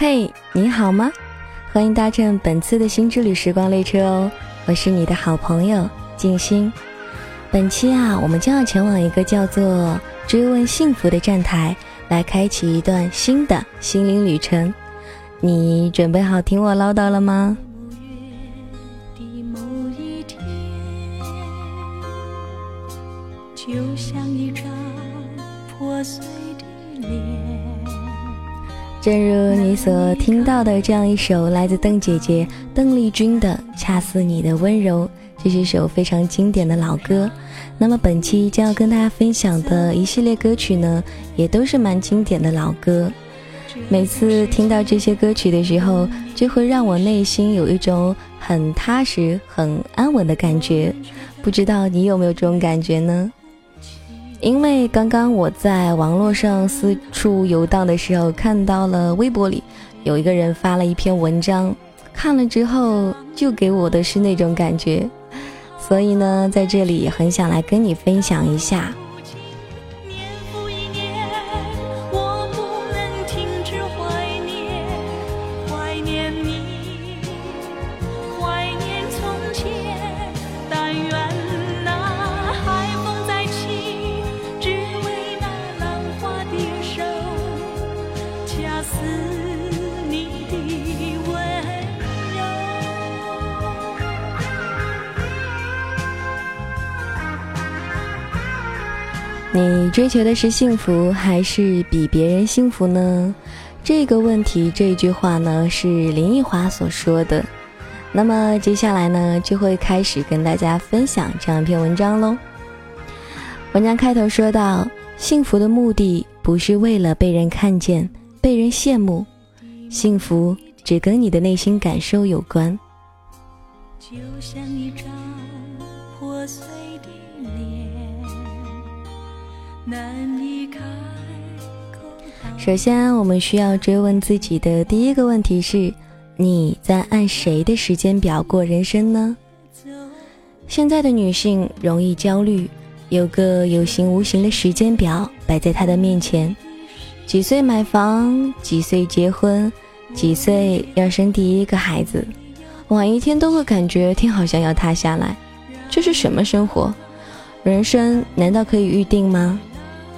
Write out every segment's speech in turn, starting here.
嘿，你好吗？欢迎搭乘本次的新之旅时光列车哦，我是你的好朋友静心。本期啊，我们将要前往一个叫做“追问幸福”的站台，来开启一段新的心灵旅程。你准备好听我唠叨了吗？就像一张破碎的脸。正如你所听到的这样一首来自邓姐姐邓丽君的《恰似你的温柔》，这是一首非常经典的老歌。那么本期将要跟大家分享的一系列歌曲呢，也都是蛮经典的老歌。每次听到这些歌曲的时候，就会让我内心有一种很踏实、很安稳的感觉。不知道你有没有这种感觉呢？因为刚刚我在网络上四处游荡的时候，看到了微博里有一个人发了一篇文章，看了之后就给我的是那种感觉，所以呢，在这里很想来跟你分享一下。你追求的是幸福，还是比别人幸福呢？这个问题，这句话呢，是林奕华所说的。那么接下来呢，就会开始跟大家分享这样一篇文章喽。文章开头说到，幸福的目的不是为了被人看见、被人羡慕，幸福只跟你的内心感受有关。就像一张破碎的脸。难离开首先，我们需要追问自己的第一个问题是：你在按谁的时间表过人生呢？现在的女性容易焦虑，有个有形无形的时间表摆在她的面前：几岁买房，几岁结婚，几岁要生第一个孩子，晚一天都会感觉天好像要塌下来。这是什么生活？人生难道可以预定吗？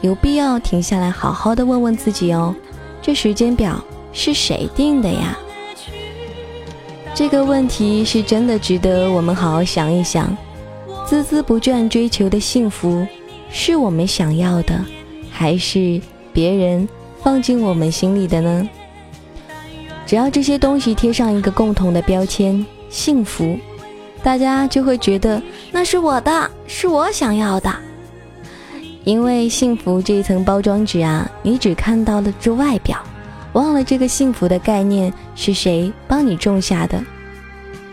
有必要停下来好好的问问自己哦，这时间表是谁定的呀？这个问题是真的值得我们好好想一想。孜孜不倦追求的幸福，是我们想要的，还是别人放进我们心里的呢？只要这些东西贴上一个共同的标签“幸福”，大家就会觉得那是我的，是我想要的。因为幸福这一层包装纸啊，你只看到了这外表，忘了这个幸福的概念是谁帮你种下的。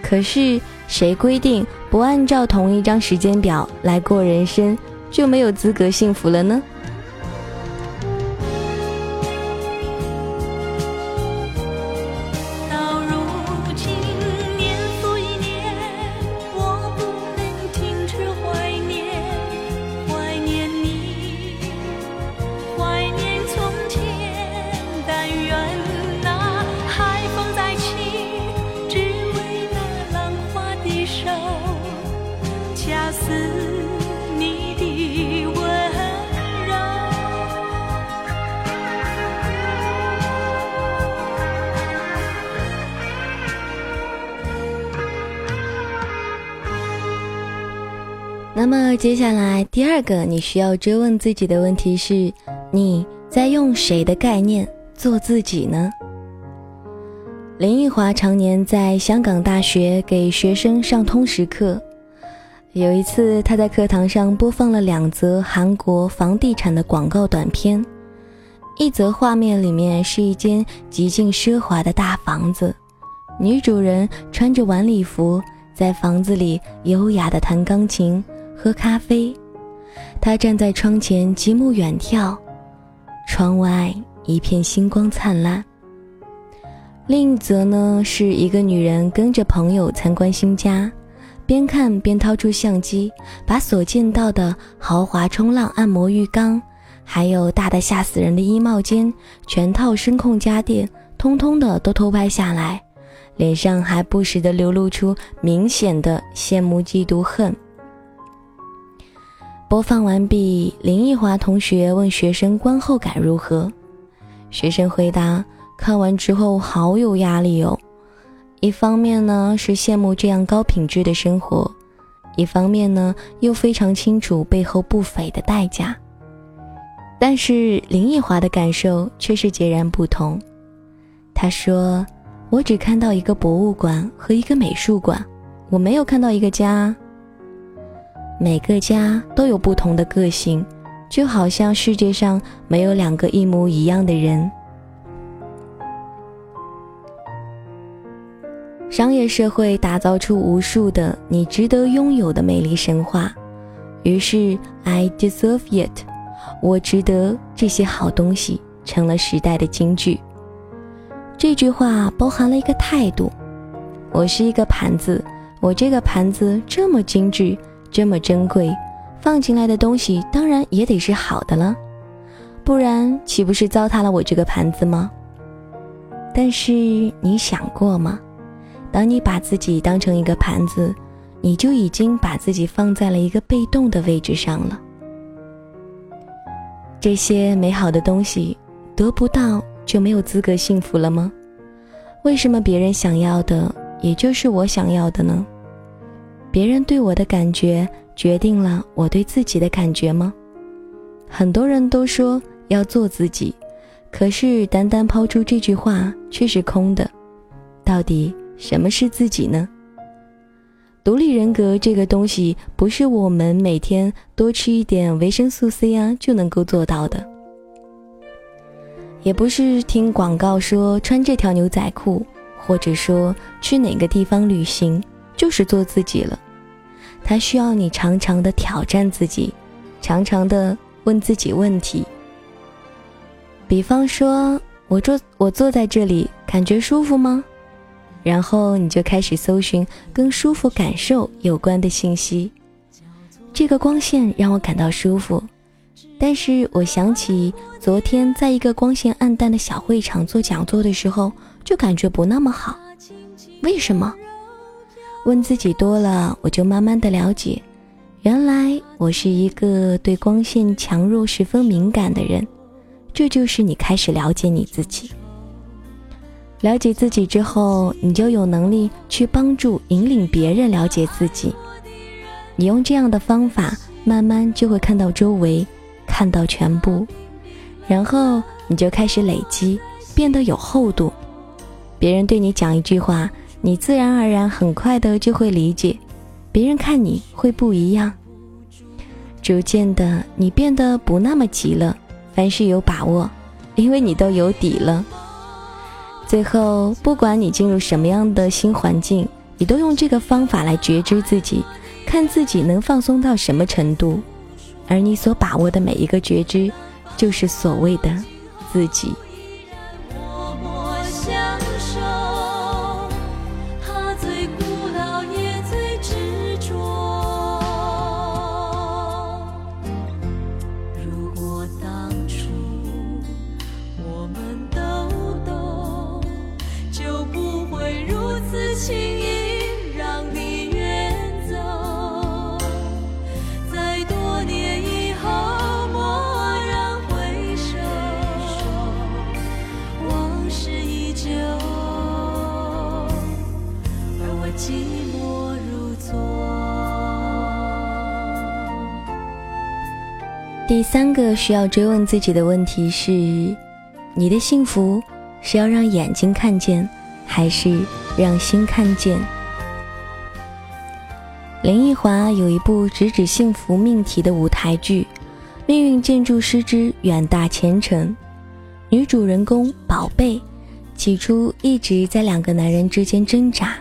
可是谁规定不按照同一张时间表来过人生，就没有资格幸福了呢？接下来第二个你需要追问自己的问题是：你在用谁的概念做自己呢？林奕华常年在香港大学给学生上通识课，有一次他在课堂上播放了两则韩国房地产的广告短片，一则画面里面是一间极尽奢华的大房子，女主人穿着晚礼服在房子里优雅的弹钢琴。喝咖啡，他站在窗前极目远眺，窗外一片星光灿烂。另一则呢，是一个女人跟着朋友参观新家，边看边掏出相机，把所见到的豪华冲浪按摩浴缸，还有大的吓死人的衣帽间，全套声控家电，通通的都偷拍下来，脸上还不时的流露出明显的羡慕、嫉妒、恨。播放完毕，林奕华同学问学生观后感如何？学生回答：看完之后好有压力哦。一方面呢是羡慕这样高品质的生活，一方面呢又非常清楚背后不菲的代价。但是林奕华的感受却是截然不同。他说：“我只看到一个博物馆和一个美术馆，我没有看到一个家。每个家都有不同的个性，就好像世界上没有两个一模一样的人。商业社会打造出无数的你值得拥有的美丽神话，于是 I deserve it。”我值得这些好东西，成了时代的金句。这句话包含了一个态度：我是一个盘子，我这个盘子这么精致，这么珍贵，放进来的东西当然也得是好的了，不然岂不是糟蹋了我这个盘子吗？但是你想过吗？当你把自己当成一个盘子，你就已经把自己放在了一个被动的位置上了。这些美好的东西得不到就没有资格幸福了吗？为什么别人想要的也就是我想要的呢？别人对我的感觉决定了我对自己的感觉吗？很多人都说要做自己，可是单单抛出这句话却是空的。到底什么是自己呢？独立人格这个东西，不是我们每天多吃一点维生素 C 啊就能够做到的，也不是听广告说穿这条牛仔裤，或者说去哪个地方旅行就是做自己了。它需要你常常的挑战自己，常常的问自己问题。比方说，我坐我坐在这里，感觉舒服吗？然后你就开始搜寻跟舒服感受有关的信息。这个光线让我感到舒服，但是我想起昨天在一个光线暗淡的小会场做讲座的时候，就感觉不那么好。为什么？问自己多了，我就慢慢的了解，原来我是一个对光线强弱十分敏感的人。这就是你开始了解你自己。了解自己之后，你就有能力去帮助引领别人了解自己。你用这样的方法，慢慢就会看到周围，看到全部，然后你就开始累积，变得有厚度。别人对你讲一句话，你自然而然很快的就会理解。别人看你会不一样，逐渐的你变得不那么急了，凡事有把握，因为你都有底了。最后，不管你进入什么样的新环境，你都用这个方法来觉知自己，看自己能放松到什么程度，而你所把握的每一个觉知，就是所谓的自己。第三个需要追问自己的问题是：你的幸福是要让眼睛看见，还是让心看见？林奕华有一部直指幸福命题的舞台剧《命运建筑师之远大前程》，女主人公宝贝，起初一直在两个男人之间挣扎，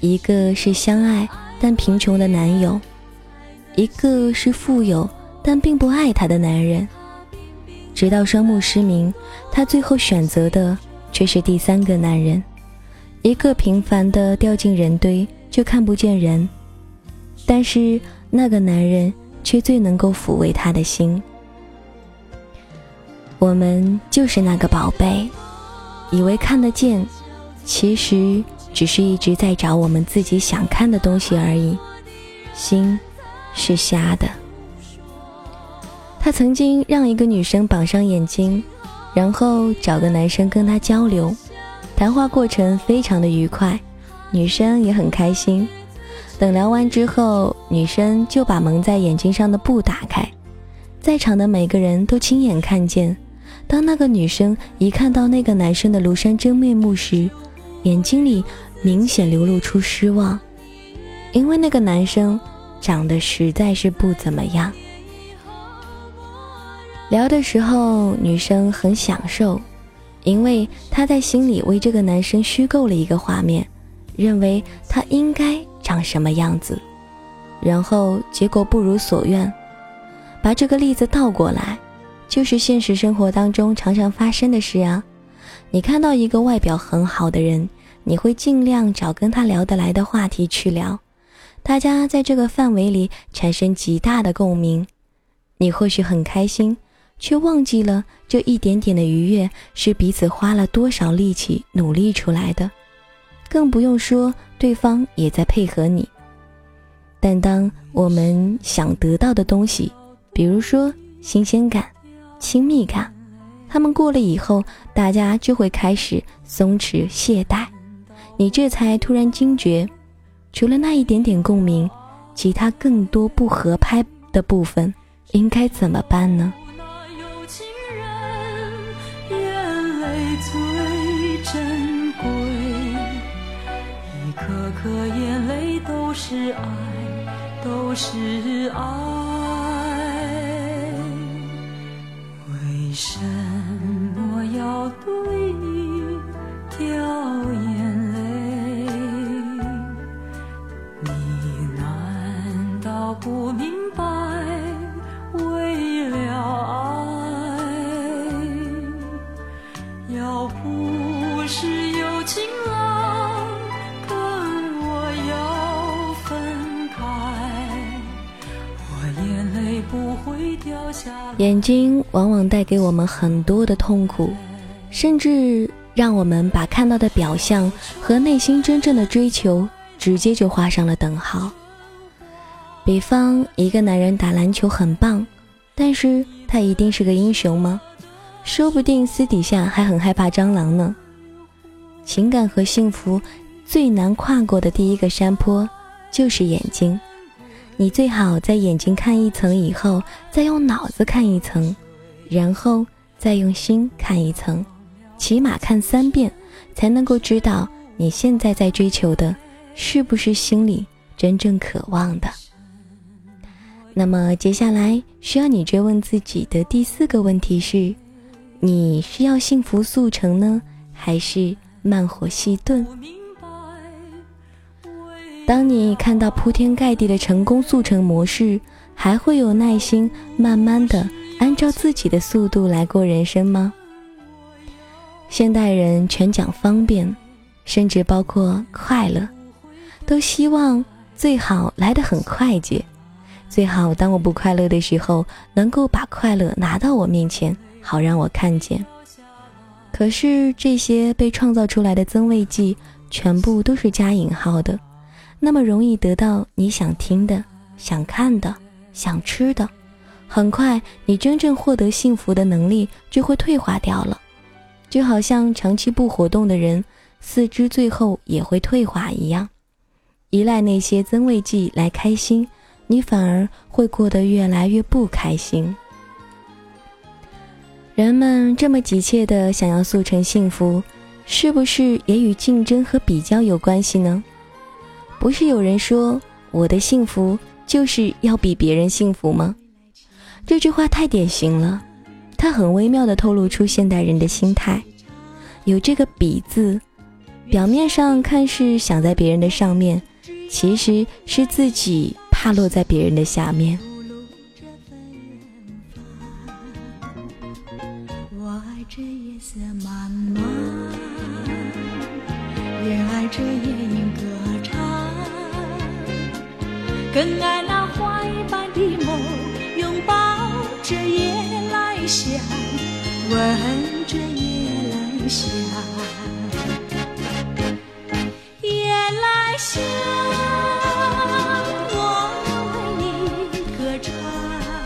一个是相爱但贫穷的男友，一个是富有。但并不爱她的男人，直到双目失明，她最后选择的却是第三个男人，一个平凡的掉进人堆就看不见人，但是那个男人却最能够抚慰她的心。我们就是那个宝贝，以为看得见，其实只是一直在找我们自己想看的东西而已。心是瞎的。他曾经让一个女生绑上眼睛，然后找个男生跟她交流，谈话过程非常的愉快，女生也很开心。等聊完之后，女生就把蒙在眼睛上的布打开，在场的每个人都亲眼看见。当那个女生一看到那个男生的庐山真面目时，眼睛里明显流露出失望，因为那个男生长得实在是不怎么样。聊的时候，女生很享受，因为她在心里为这个男生虚构了一个画面，认为他应该长什么样子，然后结果不如所愿。把这个例子倒过来。就是现实生活当中常常发生的事啊！你看到一个外表很好的人，你会尽量找跟他聊得来的话题去聊，大家在这个范围里产生极大的共鸣。你或许很开心，却忘记了这一点点的愉悦是彼此花了多少力气努力出来的，更不用说对方也在配合你。但当我们想得到的东西，比如说新鲜感，亲密感，他们过了以后，大家就会开始松弛懈怠。你这才突然惊觉，除了那一点点共鸣，其他更多不合拍的部分，应该怎么办呢？是爱，都是爱。眼。睛往往带给我们很多的痛苦，甚至让我们把看到的表象和内心真正的追求直接就画上了等号。比方，一个男人打篮球很棒，但是他一定是个英雄吗？说不定私底下还很害怕蟑螂呢。情感和幸福最难跨过的第一个山坡，就是眼睛。你最好在眼睛看一层以后，再用脑子看一层，然后再用心看一层，起码看三遍，才能够知道你现在在追求的，是不是心里真正渴望的。那么接下来需要你追问自己的第四个问题是：你是要幸福速成呢，还是慢火细炖？当你看到铺天盖地的成功速成模式，还会有耐心慢慢的按照自己的速度来过人生吗？现代人全讲方便，甚至包括快乐，都希望最好来得很快捷，最好当我不快乐的时候，能够把快乐拿到我面前，好让我看见。可是这些被创造出来的增味剂，全部都是加引号的。那么容易得到你想听的、想看的、想吃的，很快你真正获得幸福的能力就会退化掉了，就好像长期不活动的人，四肢最后也会退化一样。依赖那些增味剂来开心，你反而会过得越来越不开心。人们这么急切的想要速成幸福，是不是也与竞争和比较有关系呢？不是有人说我的幸福就是要比别人幸福吗？这句话太典型了，它很微妙地透露出现代人的心态。有这个“比”字，表面上看是想在别人的上面，其实是自己怕落在别人的下面。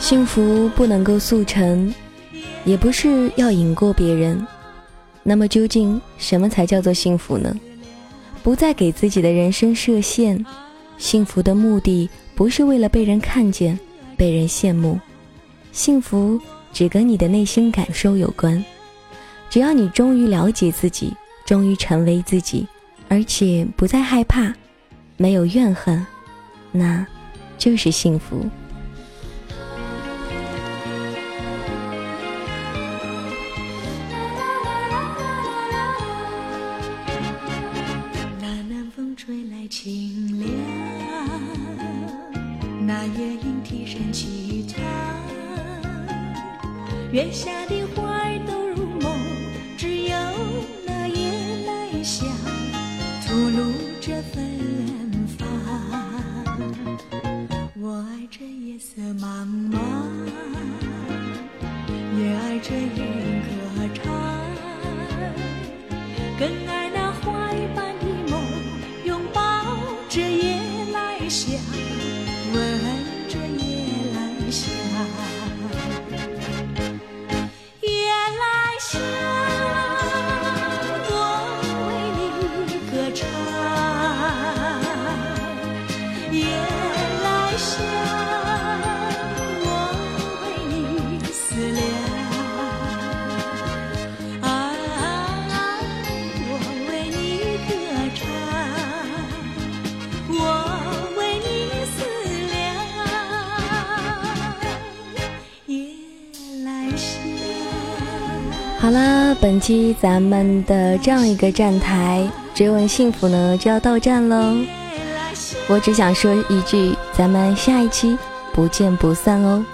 幸福不能够速成，也不是要赢过别人。那么究竟什么才叫做幸福呢？不再给自己的人生设限。幸福的目的不是为了被人看见、被人羡慕，幸福只跟你的内心感受有关。只要你终于了解自己，终于成为自己，而且不再害怕，没有怨恨，那就是幸福。月下的花儿都入梦，只有那夜来香吐露着芬芳。我爱这夜色茫茫，也爱这夜莺歌唱，更爱本期咱们的这样一个站台追问幸福呢就要到站喽。我只想说一句，咱们下一期不见不散哦。